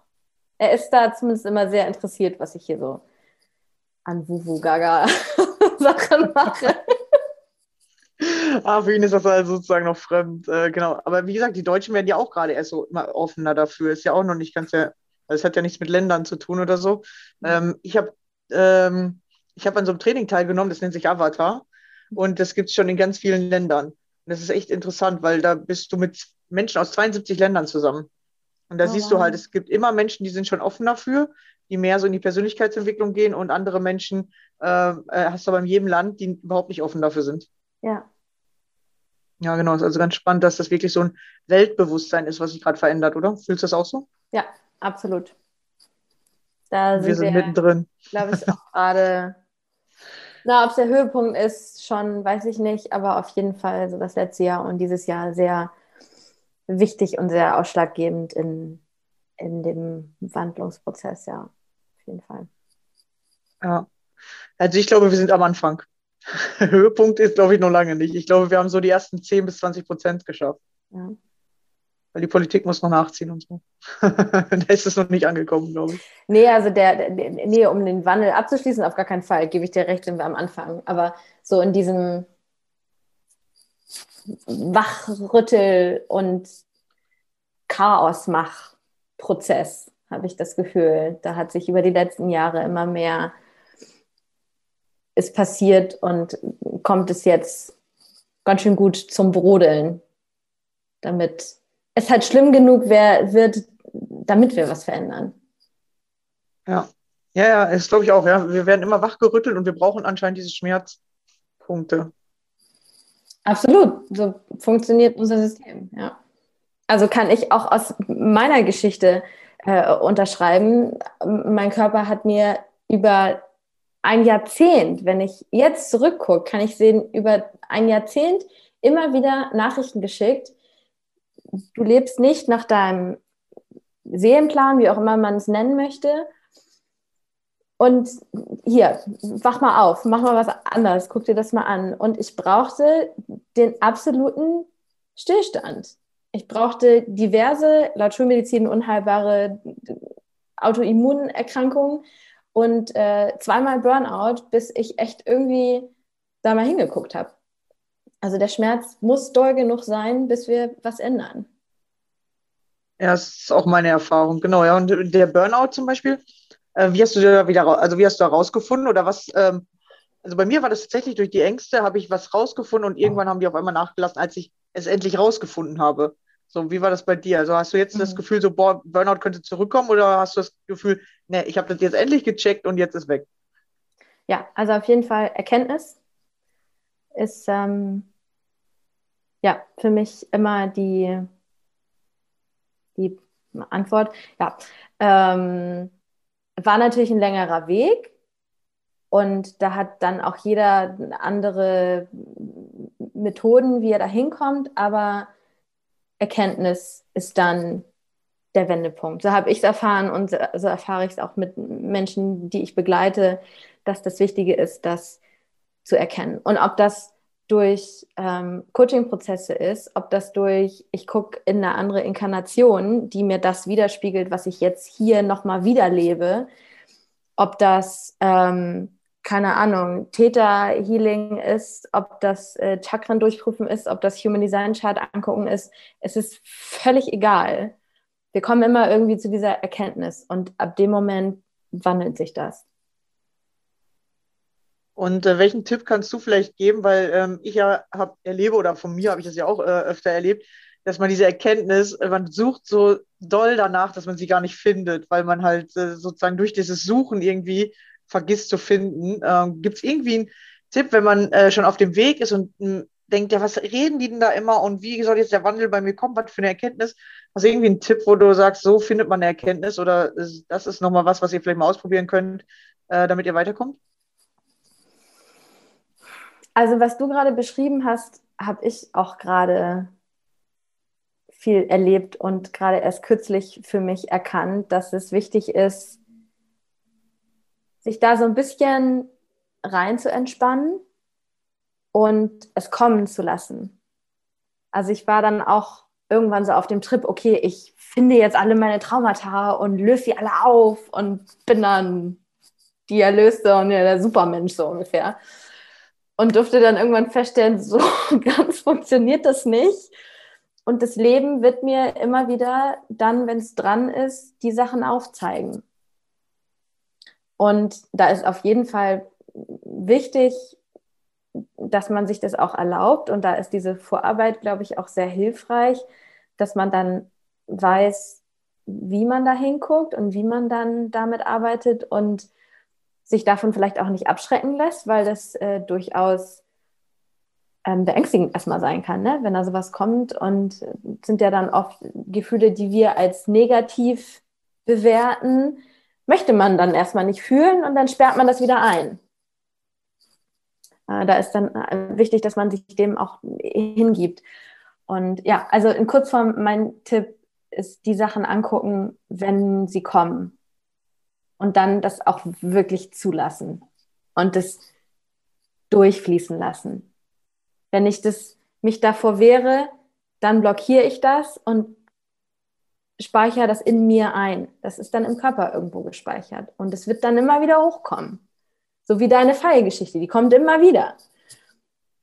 S2: Er ist da zumindest immer sehr interessiert, was ich hier so an Wuvu-Gaga-Sachen mache. (laughs) (laughs)
S3: ah, für ihn ist das also sozusagen noch fremd. Äh, genau. Aber wie gesagt, die Deutschen werden ja auch gerade erst so immer offener dafür. Ist ja auch noch nicht ganz also es hat ja nichts mit Ländern zu tun oder so. Mhm. Ähm, ich habe ähm, hab an so einem Training teilgenommen, das nennt sich Avatar. Und das gibt es schon in ganz vielen Ländern. Und das ist echt interessant, weil da bist du mit Menschen aus 72 Ländern zusammen. Und da oh, siehst du halt, es gibt immer Menschen, die sind schon offen dafür, die mehr so in die Persönlichkeitsentwicklung gehen und andere Menschen äh, äh hast du aber in jedem Land, die überhaupt nicht offen dafür sind.
S2: Ja.
S3: Ja, genau. Ist also ganz spannend, dass das wirklich so ein Weltbewusstsein ist, was sich gerade verändert, oder? Fühlst du das auch so?
S2: Ja, absolut. Da
S3: wir sind wir, mittendrin.
S2: Glaube ich (laughs) auch gerade. Na, ob es der Höhepunkt ist, schon weiß ich nicht, aber auf jeden Fall so das letzte Jahr und dieses Jahr sehr wichtig und sehr ausschlaggebend in, in dem Wandlungsprozess, ja, auf jeden Fall.
S3: Ja, also ich glaube, wir sind am Anfang. (laughs) Höhepunkt ist, glaube ich, noch lange nicht. Ich glaube, wir haben so die ersten 10 bis 20 Prozent geschafft. Ja. Weil die Politik muss noch nachziehen und so. (laughs) da ist es noch nicht angekommen, glaube ich.
S2: Nee, also der, der, nee, um den Wandel abzuschließen, auf gar keinen Fall, gebe ich dir recht, sind wir am Anfang. Aber so in diesem Wachrüttel- und Chaosmach-Prozess habe ich das Gefühl. Da hat sich über die letzten Jahre immer mehr ist passiert und kommt es jetzt ganz schön gut zum Brodeln, damit es halt schlimm genug wär, wird, damit wir was verändern.
S3: Ja, ja, ja, das glaube ich auch. Ja. Wir werden immer wachgerüttelt und wir brauchen anscheinend diese Schmerzpunkte.
S2: Absolut, so funktioniert unser System, ja. Also kann ich auch aus meiner Geschichte äh, unterschreiben. Mein Körper hat mir über ein Jahrzehnt, wenn ich jetzt zurückgucke, kann ich sehen, über ein Jahrzehnt immer wieder Nachrichten geschickt. Du lebst nicht nach deinem Seelenplan, wie auch immer man es nennen möchte. Und hier, wach mal auf, mach mal was anderes, guck dir das mal an. Und ich brauchte den absoluten Stillstand. Ich brauchte diverse, laut Schulmedizin unheilbare Autoimmunerkrankungen und äh, zweimal Burnout, bis ich echt irgendwie da mal hingeguckt habe. Also der Schmerz muss doll genug sein, bis wir was ändern.
S3: Ja, das ist auch meine Erfahrung, genau. Ja, und der Burnout zum Beispiel, äh, wie hast du da wieder, also wie hast du da rausgefunden oder was? Ähm, also bei mir war das tatsächlich durch die Ängste, habe ich was rausgefunden und irgendwann haben die auf einmal nachgelassen, als ich es endlich rausgefunden habe. So, wie war das bei dir? Also hast du jetzt mhm. das Gefühl, so boah, Burnout könnte zurückkommen oder hast du das Gefühl, ne, ich habe das jetzt endlich gecheckt und jetzt ist weg?
S2: Ja, also auf jeden Fall Erkenntnis ist ähm, ja für mich immer die, die Antwort. Ja, ähm, war natürlich ein längerer Weg und da hat dann auch jeder andere Methoden, wie er da hinkommt, aber Erkenntnis ist dann der Wendepunkt. So habe ich es erfahren und so erfahre ich es auch mit Menschen, die ich begleite, dass das Wichtige ist, das zu erkennen. Und ob das durch ähm, Coaching-Prozesse ist, ob das durch, ich gucke in eine andere Inkarnation, die mir das widerspiegelt, was ich jetzt hier nochmal wieder lebe, ob das ähm, keine Ahnung, Theta-Healing ist, ob das äh, Chakren durchprüfen ist, ob das Human Design Chart angucken ist. Es ist völlig egal. Wir kommen immer irgendwie zu dieser Erkenntnis und ab dem Moment wandelt sich das.
S3: Und äh, welchen Tipp kannst du vielleicht geben, weil ähm, ich ja hab, erlebe oder von mir habe ich das ja auch äh, öfter erlebt, dass man diese Erkenntnis, äh, man sucht so doll danach, dass man sie gar nicht findet, weil man halt äh, sozusagen durch dieses Suchen irgendwie vergisst zu finden. Ähm, Gibt es irgendwie einen Tipp, wenn man äh, schon auf dem Weg ist und hm, denkt, ja, was reden die denn da immer und wie soll jetzt der Wandel bei mir kommen? Was für eine Erkenntnis? Hast du irgendwie einen Tipp, wo du sagst, so findet man eine Erkenntnis oder das ist nochmal was, was ihr vielleicht mal ausprobieren könnt, äh, damit ihr weiterkommt?
S2: Also, was du gerade beschrieben hast, habe ich auch gerade viel erlebt und gerade erst kürzlich für mich erkannt, dass es wichtig ist, sich da so ein bisschen rein zu entspannen und es kommen zu lassen. Also ich war dann auch irgendwann so auf dem Trip, okay, ich finde jetzt alle meine Traumata und löse sie alle auf und bin dann die Erlöste und der Supermensch so ungefähr. Und durfte dann irgendwann feststellen, (laughs) so ganz funktioniert das nicht. Und das Leben wird mir immer wieder dann, wenn es dran ist, die Sachen aufzeigen. Und da ist auf jeden Fall wichtig, dass man sich das auch erlaubt. Und da ist diese Vorarbeit, glaube ich, auch sehr hilfreich, dass man dann weiß, wie man da hinguckt und wie man dann damit arbeitet und sich davon vielleicht auch nicht abschrecken lässt, weil das äh, durchaus ähm, beängstigend erstmal sein kann, ne? wenn da sowas kommt. Und sind ja dann oft Gefühle, die wir als negativ bewerten, möchte man dann erstmal nicht fühlen und dann sperrt man das wieder ein. Äh, da ist dann äh, wichtig, dass man sich dem auch hingibt. Und ja, also in Kurzform, mein Tipp ist, die Sachen angucken, wenn sie kommen. Und dann das auch wirklich zulassen und das durchfließen lassen. Wenn ich das, mich davor wehre, dann blockiere ich das und speichere das in mir ein. Das ist dann im Körper irgendwo gespeichert. Und es wird dann immer wieder hochkommen. So wie deine Pfeilgeschichte, die kommt immer wieder.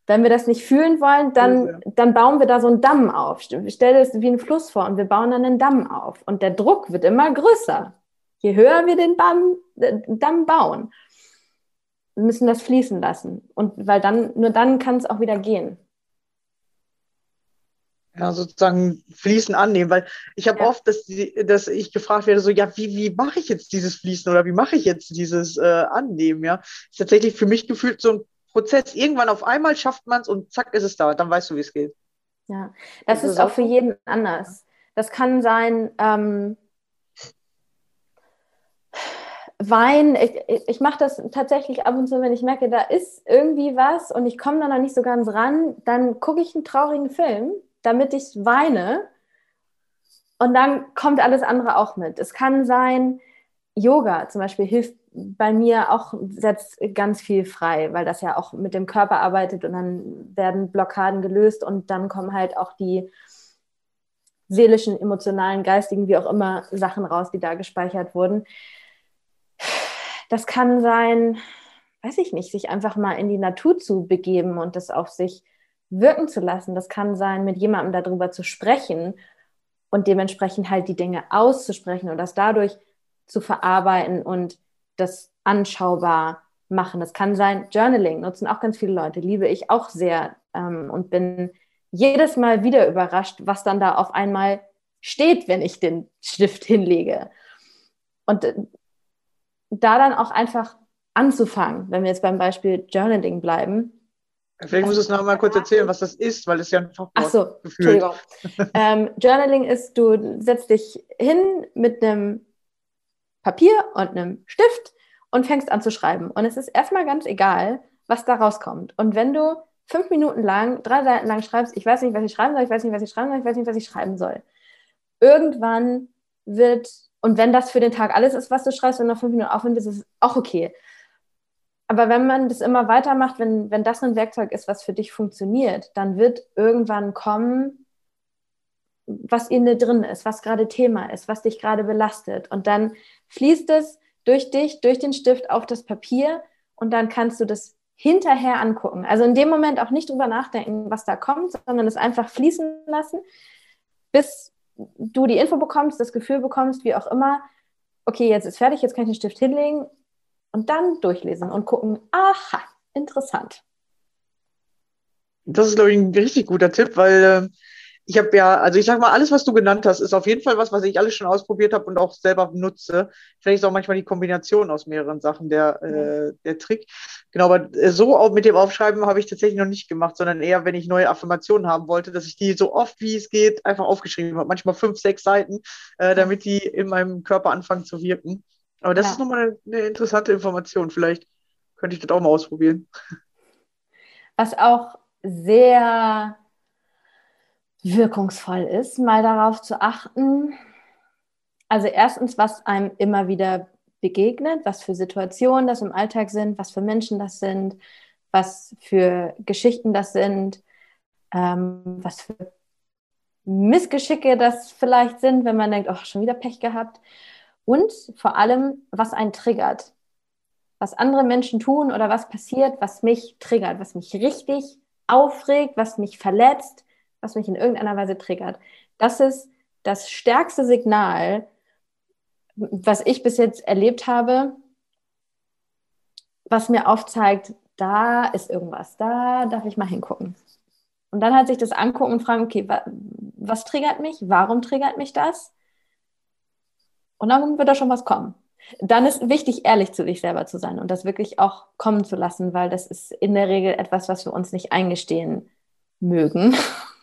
S2: Wenn wir das nicht fühlen wollen, dann, dann bauen wir da so einen Damm auf. Stell dir das wie einen Fluss vor und wir bauen dann einen Damm auf. Und der Druck wird immer größer, je höher wir den Damm, den Damm bauen. müssen das fließen lassen. Und weil dann, nur dann kann es auch wieder gehen.
S3: Ja, sozusagen Fließen annehmen, weil ich habe ja. oft, dass, die, dass ich gefragt werde, so, ja, wie, wie mache ich jetzt dieses Fließen oder wie mache ich jetzt dieses äh, Annehmen, ja? Ist tatsächlich für mich gefühlt so ein Prozess. Irgendwann auf einmal schafft man es und zack ist es da, dann weißt du, wie es geht.
S2: Ja, das, das ist, auch für jeden anders. Das kann sein, ähm, Wein, ich, ich mache das tatsächlich ab und zu, wenn ich merke, da ist irgendwie was und ich komme da noch nicht so ganz ran, dann gucke ich einen traurigen Film, damit ich weine und dann kommt alles andere auch mit. Es kann sein, Yoga zum Beispiel hilft bei mir auch, setzt ganz viel frei, weil das ja auch mit dem Körper arbeitet und dann werden Blockaden gelöst und dann kommen halt auch die seelischen, emotionalen, geistigen, wie auch immer, Sachen raus, die da gespeichert wurden. Das kann sein, weiß ich nicht, sich einfach mal in die Natur zu begeben und das auf sich wirken zu lassen. Das kann sein, mit jemandem darüber zu sprechen und dementsprechend halt die Dinge auszusprechen und das dadurch zu verarbeiten und das anschaubar machen. Das kann sein, Journaling nutzen auch ganz viele Leute, liebe ich auch sehr ähm, und bin jedes Mal wieder überrascht, was dann da auf einmal steht, wenn ich den Stift hinlege. Und äh, da dann auch einfach anzufangen, wenn wir jetzt beim Beispiel Journaling bleiben.
S3: Vielleicht muss es noch mal kurz erzählen, was das ist, weil es ja ein Fachwort
S2: Ach so, gefühlt. Entschuldigung. (laughs) ähm, Journaling ist, du setzt dich hin mit einem Papier und einem Stift und fängst an zu schreiben. Und es ist erstmal ganz egal, was da rauskommt. Und wenn du fünf Minuten lang, drei Seiten lang schreibst, ich weiß nicht, was ich schreiben soll, ich weiß nicht, was ich schreiben soll, ich weiß nicht, was ich schreiben soll. Irgendwann wird und wenn das für den Tag alles ist, was du schreibst, wenn du noch fünf Minuten aufhören willst, ist es auch okay. Aber wenn man das immer weitermacht, wenn, wenn das ein Werkzeug ist, was für dich funktioniert, dann wird irgendwann kommen, was in dir drin ist, was gerade Thema ist, was dich gerade belastet. Und dann fließt es durch dich, durch den Stift auf das Papier und dann kannst du das hinterher angucken. Also in dem Moment auch nicht drüber nachdenken, was da kommt, sondern es einfach fließen lassen, bis du die Info bekommst, das Gefühl bekommst, wie auch immer, okay, jetzt ist fertig, jetzt kann ich den Stift hinlegen und dann durchlesen und gucken, aha, interessant.
S3: Das ist, glaube ich, ein richtig guter Tipp, weil äh, ich habe ja, also ich sag mal, alles, was du genannt hast, ist auf jeden Fall was, was ich alles schon ausprobiert habe und auch selber nutze. Vielleicht ist auch manchmal die Kombination aus mehreren Sachen der, äh, der Trick. Genau, aber äh, so auch mit dem Aufschreiben habe ich tatsächlich noch nicht gemacht, sondern eher, wenn ich neue Affirmationen haben wollte, dass ich die so oft wie es geht einfach aufgeschrieben habe. Manchmal fünf, sechs Seiten, äh, damit die in meinem Körper anfangen zu wirken. Aber das ja. ist nochmal eine, interessante Information. Vielleicht könnte ich das auch mal ausprobieren.
S2: Was auch sehr wirkungsvoll ist, mal darauf zu achten. Also erstens, was einem immer wieder begegnet, was für Situationen das im Alltag sind, was für Menschen das sind, was für Geschichten das sind, ähm, was für Missgeschicke das vielleicht sind, wenn man denkt, oh, schon wieder Pech gehabt. Und vor allem, was einen triggert. Was andere Menschen tun oder was passiert, was mich triggert, was mich richtig aufregt, was mich verletzt, was mich in irgendeiner Weise triggert. Das ist das stärkste Signal, was ich bis jetzt erlebt habe, was mir aufzeigt, da ist irgendwas, da darf ich mal hingucken. Und dann halt sich das angucken und fragen, okay, wa was triggert mich? Warum triggert mich das? Und dann wird da schon was kommen. Dann ist wichtig, ehrlich zu sich selber zu sein und das wirklich auch kommen zu lassen, weil das ist in der Regel etwas, was wir uns nicht eingestehen mögen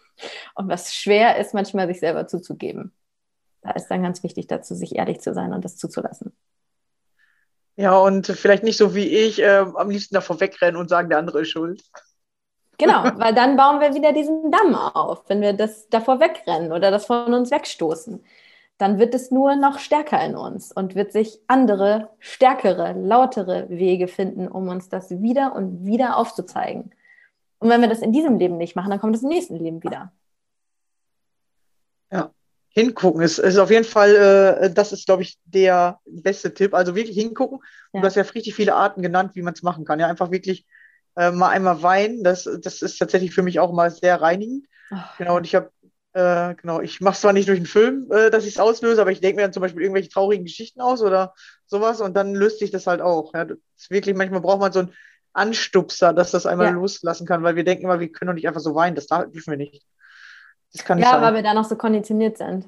S2: (laughs) und was schwer ist, manchmal sich selber zuzugeben. Da ist dann ganz wichtig dazu, sich ehrlich zu sein und das zuzulassen.
S3: Ja, und vielleicht nicht so wie ich äh, am liebsten davor wegrennen und sagen, der andere ist schuld.
S2: Genau, (laughs) weil dann bauen wir wieder diesen Damm auf, wenn wir das davor wegrennen oder das von uns wegstoßen. Dann wird es nur noch stärker in uns und wird sich andere, stärkere, lautere Wege finden, um uns das wieder und wieder aufzuzeigen. Und wenn wir das in diesem Leben nicht machen, dann kommt es im nächsten Leben wieder.
S3: Ja, hingucken ist, ist auf jeden Fall, äh, das ist, glaube ich, der beste Tipp. Also wirklich hingucken. Ja. Du hast ja richtig viele Arten genannt, wie man es machen kann. Ja, einfach wirklich äh, mal einmal weinen. Das, das ist tatsächlich für mich auch mal sehr reinigend. Oh. Genau, und ich habe Äh, genau, ich mache es zwar nicht durch einen Film, äh, dass ich es auslöse, aber ich denke mir dann zum Beispiel irgendwelche traurigen Geschichten aus oder sowas und dann löst sich das halt auch. Ja, wirklich, manchmal braucht man so einen Anstupser, dass das einmal ja. loslassen kann, weil wir denken immer, wir können doch nicht einfach so weinen, das dürfen wir nicht.
S2: Das kann nicht ja, sein. weil wir da noch so konditioniert sind.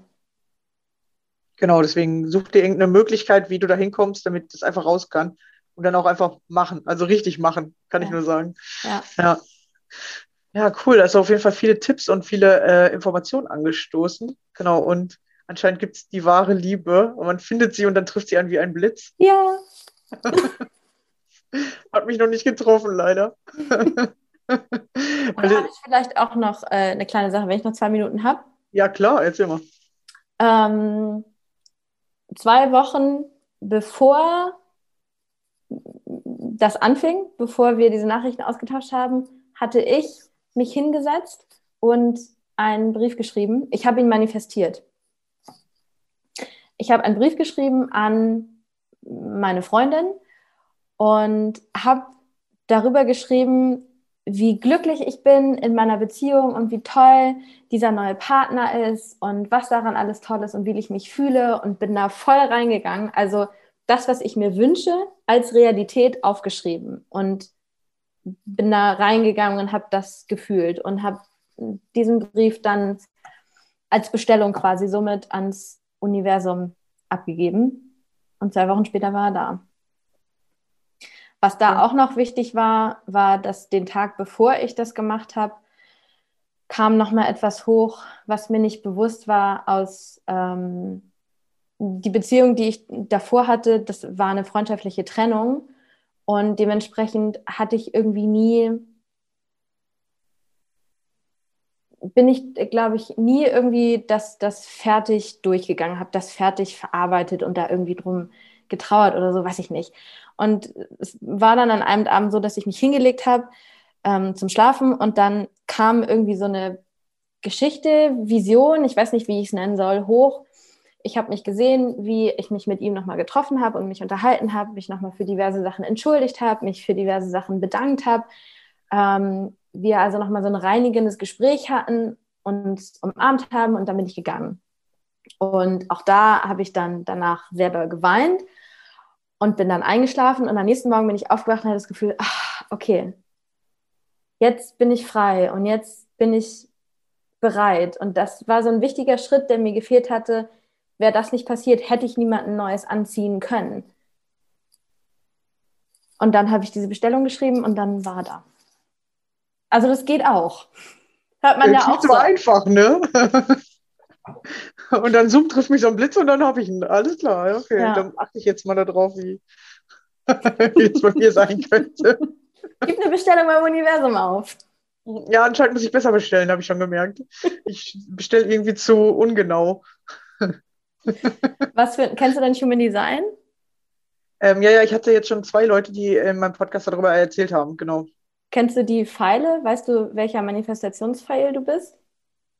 S3: Genau, deswegen such dir irgendeine Möglichkeit, wie du da hinkommst, damit das einfach raus kann. Und dann auch einfach machen, also richtig machen, kann ja. ich nur sagen. Ja. ja. Ja, cool. Also auf jeden Fall viele Tipps und viele äh, Informationen angestoßen. Genau. Und anscheinend gibt es die wahre Liebe und man findet sie und dann trifft sie an wie ein Blitz.
S2: Ja. (laughs)
S3: Hat mich noch nicht getroffen, leider. (laughs)
S2: und dann habe ich vielleicht auch noch äh, eine kleine Sache, wenn ich noch zwei Minuten habe.
S3: Ja, klar, erzähl mal.
S2: Ähm, zwei Wochen bevor das anfing, bevor wir diese Nachrichten ausgetauscht haben, hatte ich mich hingesetzt und einen Brief geschrieben. Ich habe ihn manifestiert. Ich habe einen Brief geschrieben an meine Freundin und habe darüber geschrieben, wie glücklich ich bin in meiner Beziehung und wie toll dieser neue Partner ist und was daran alles toll ist und wie ich mich fühle und bin da voll reingegangen. Also das, was ich mir wünsche, als Realität aufgeschrieben und bin da reingegangen und habe das gefühlt und habe diesen Brief dann als Bestellung quasi somit ans Universum abgegeben. Und zwei Wochen später war er da. Was da ja. auch noch wichtig war, war, dass den Tag bevor ich das gemacht habe, kam noch mal etwas hoch, was mir nicht bewusst war aus ähm, die Beziehung, die ich davor hatte. Das war eine freundschaftliche Trennung und dementsprechend hatte ich irgendwie nie, bin ich, glaube ich, nie irgendwie das, das fertig durchgegangen, habe das fertig verarbeitet und da irgendwie drum getrauert oder so, weiß ich nicht. Und es war dann an einem Abend so, dass ich mich hingelegt habe ähm, zum Schlafen und dann kam irgendwie so eine Geschichte, Vision, ich weiß nicht, wie ich es nennen soll, hoch. Ich habe mich gesehen, wie ich mich mit ihm nochmal getroffen habe und mich unterhalten habe, mich nochmal für diverse Sachen entschuldigt habe, mich für diverse Sachen bedankt habe. Ähm, wir also nochmal so ein reinigendes Gespräch hatten, uns umarmt haben und dann bin ich gegangen. Und auch da habe ich dann danach selber geweint und bin dann eingeschlafen und am nächsten Morgen bin ich aufgewacht und hatte das Gefühl, ach, okay, jetzt bin ich frei und jetzt bin ich bereit. Und das war so ein wichtiger Schritt, der mir gefehlt hatte. Wäre das nicht passiert, hätte ich niemanden Neues anziehen können. Und dann habe ich diese Bestellung geschrieben und dann war da. Also das geht auch.
S3: Hört man ja, ja auch. Nicht so einfach, ne? (laughs) Und dann Zoom trifft mich so ein Blitz und dann habe ich ihn. Alles klar, okay. Ja. Dann achte ich jetzt mal darauf, wie, (laughs) wie es bei mir sein könnte. (laughs)
S2: Gib eine Bestellung beim Universum auf.
S3: Ja, anscheinend muss ich besser bestellen, habe ich schon gemerkt. Ich bestelle irgendwie zu ungenau. (laughs)
S2: Was für, kennst du denn Human Design?
S3: Ähm, ja, ja, ich hatte jetzt schon zwei Leute, die in meinem Podcast darüber erzählt haben, genau.
S2: Kennst du die Pfeile? Weißt du, welcher Manifestationspfeil du bist?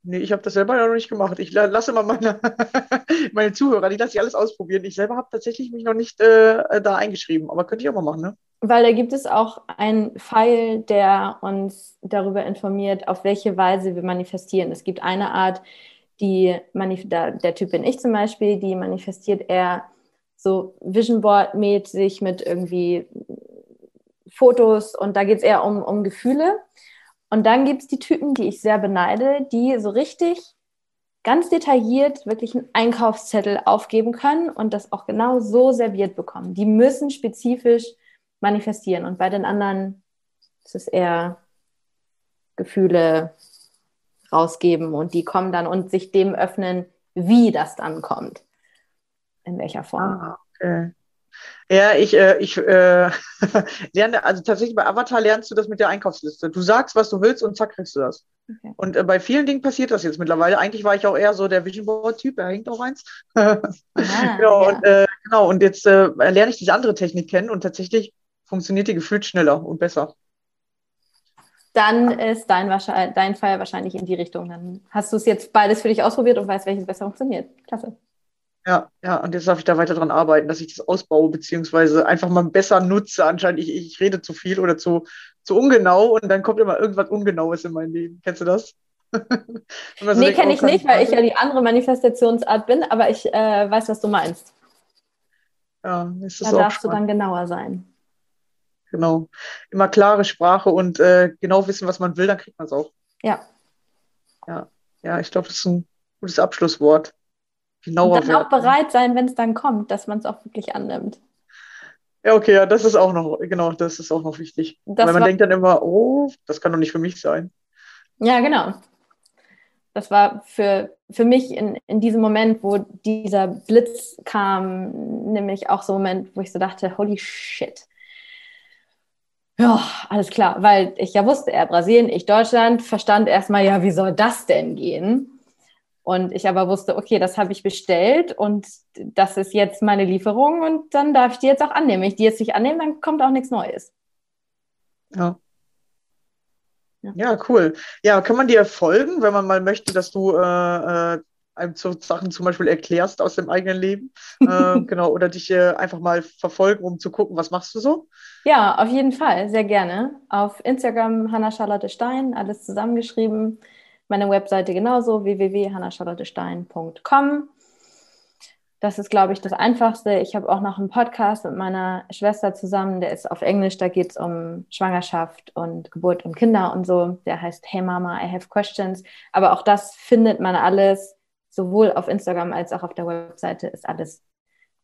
S3: Nee, ich habe das selber noch nicht gemacht. Ich lasse immer meine, (laughs) meine Zuhörer, die lasse ich alles ausprobieren. Ich selber habe tatsächlich mich noch nicht äh, da eingeschrieben, aber könnte ich auch mal machen, ne?
S2: Weil da gibt es auch einen Pfeil, der uns darüber informiert, auf welche Weise wir manifestieren. Es gibt eine Art, die der, Typ bin ich zum Beispiel, die manifestiert eher so Vision Board mäßig mit irgendwie Fotos und da geht es eher um, um Gefühle. Und dann gibt es die Typen, die ich sehr beneide, die so richtig ganz detailliert wirklich einen Einkaufszettel aufgeben können und das auch genau so serviert bekommen. Die müssen spezifisch manifestieren. Und bei den anderen ist es eher Gefühle rausgeben und die kommen dann und sich dem öffnen, wie das dann kommt. In welcher Form. Ah, okay.
S3: Ja, ich, äh, ich äh, (laughs) lerne, also tatsächlich bei Avatar lernst du das mit der Einkaufsliste. Du sagst, was du willst und zack, kriegst du das. Okay. Und äh, bei vielen Dingen passiert das jetzt mittlerweile. Eigentlich war ich auch eher so der Vision Board-Typ, da hängt auch eins. (laughs) Ah, genau, ja. und, äh, genau, und jetzt äh, lerne ich diese andere Technik kennen und tatsächlich funktioniert die gefühlt schneller und besser.
S2: Dann ist dein, dein Fall wahrscheinlich in die Richtung. Dann hast du es jetzt beides für dich ausprobiert und weißt, welches besser funktioniert. Klasse.
S3: Ja, ja, und jetzt darf ich da weiter dran arbeiten, dass ich das ausbaue, beziehungsweise einfach mal besser nutze. Anscheinend, ich, ich rede zu viel oder zu, zu ungenau und dann kommt immer irgendwas Ungenaues in mein Leben. Kennst du das? (laughs)
S2: so nee, kenne oh, ich nicht, weil ich ja die andere Manifestationsart bin, aber ich äh, weiß, was du meinst.
S3: Ja, ist
S2: das da darfst spannend. du dann genauer sein.
S3: Genau. Immer klare Sprache und äh, genau wissen, was man will, dann kriegt man es auch.
S2: Ja.
S3: Ja, ja ich glaube, das ist ein gutes Abschlusswort. Genauer
S2: und dann auch bereit sein, wenn es dann kommt, dass man es auch wirklich annimmt.
S3: Ja, okay, ja, das ist auch noch, genau, das ist auch noch wichtig. Das Weil man denkt dann immer, oh, das kann doch nicht für mich sein.
S2: Ja, genau. Das war für, für mich in, in diesem Moment, wo dieser Blitz kam, nämlich auch so ein Moment, wo ich so dachte, holy shit. Ja, alles klar, weil ich ja wusste, er Brasilien, ich Deutschland, verstand erstmal, ja, wie soll das denn gehen? Und ich aber wusste, okay, das habe ich bestellt und das ist jetzt meine Lieferung und dann darf ich die jetzt auch annehmen. Wenn ich die jetzt nicht annehme, dann kommt auch nichts Neues.
S3: Ja. Ja. cool. Ja, kann man dir folgen, wenn man mal möchte, dass du äh, äh, einem so Sachen zum Beispiel erklärst aus dem eigenen Leben? (laughs) äh, genau, oder dich äh, einfach mal verfolgen, um zu gucken, was machst du so?
S2: Ja, auf jeden Fall, sehr gerne. Auf Instagram Hanna Charlotte Stein, alles zusammengeschrieben. Meine Webseite genauso, www.hannacharlottestein.com. Das ist, glaube ich, das Einfachste. Ich habe auch noch einen Podcast mit meiner Schwester zusammen, der ist auf Englisch, da geht es um Schwangerschaft und Geburt und Kinder und so. Der heißt Hey Mama, I have questions. Aber auch das findet man alles, sowohl auf Instagram als auch auf der Webseite ist alles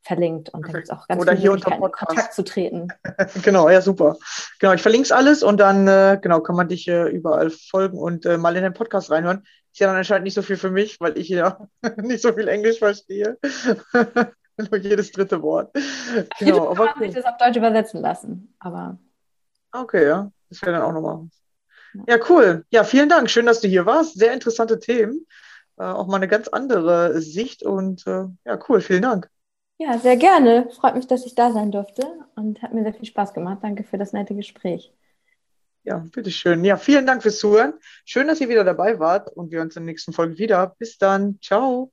S2: verlinkt und da gibt es auch ganz
S3: Oder
S2: viele
S3: hier unter in
S2: Kontakt zu treten. (laughs)
S3: genau, ja, super. Genau, ich verlinke es alles und dann äh, genau, kann man dich äh, überall folgen und äh, mal in den Podcast reinhören. Ist ja dann anscheinend nicht so viel für mich, weil ich ja (laughs) nicht so viel Englisch verstehe. (laughs) Nur jedes dritte Wort.
S2: Genau, aber kann man sich das auf Deutsch übersetzen lassen, aber.
S3: Okay, ja, das wäre dann auch nochmal. Ja, cool. Ja, vielen Dank. Schön, dass du hier warst. Sehr interessante Themen. Äh, auch mal eine ganz andere Sicht und äh, ja, cool. Vielen Dank.
S2: Ja, sehr gerne. Freut mich, dass ich da sein durfte und hat mir sehr viel Spaß gemacht. Danke für das nette Gespräch.
S3: Ja, bitteschön. Ja, vielen Dank fürs Zuhören. Schön, dass ihr wieder dabei wart und wir uns in der nächsten Folge wieder. Bis dann. Ciao.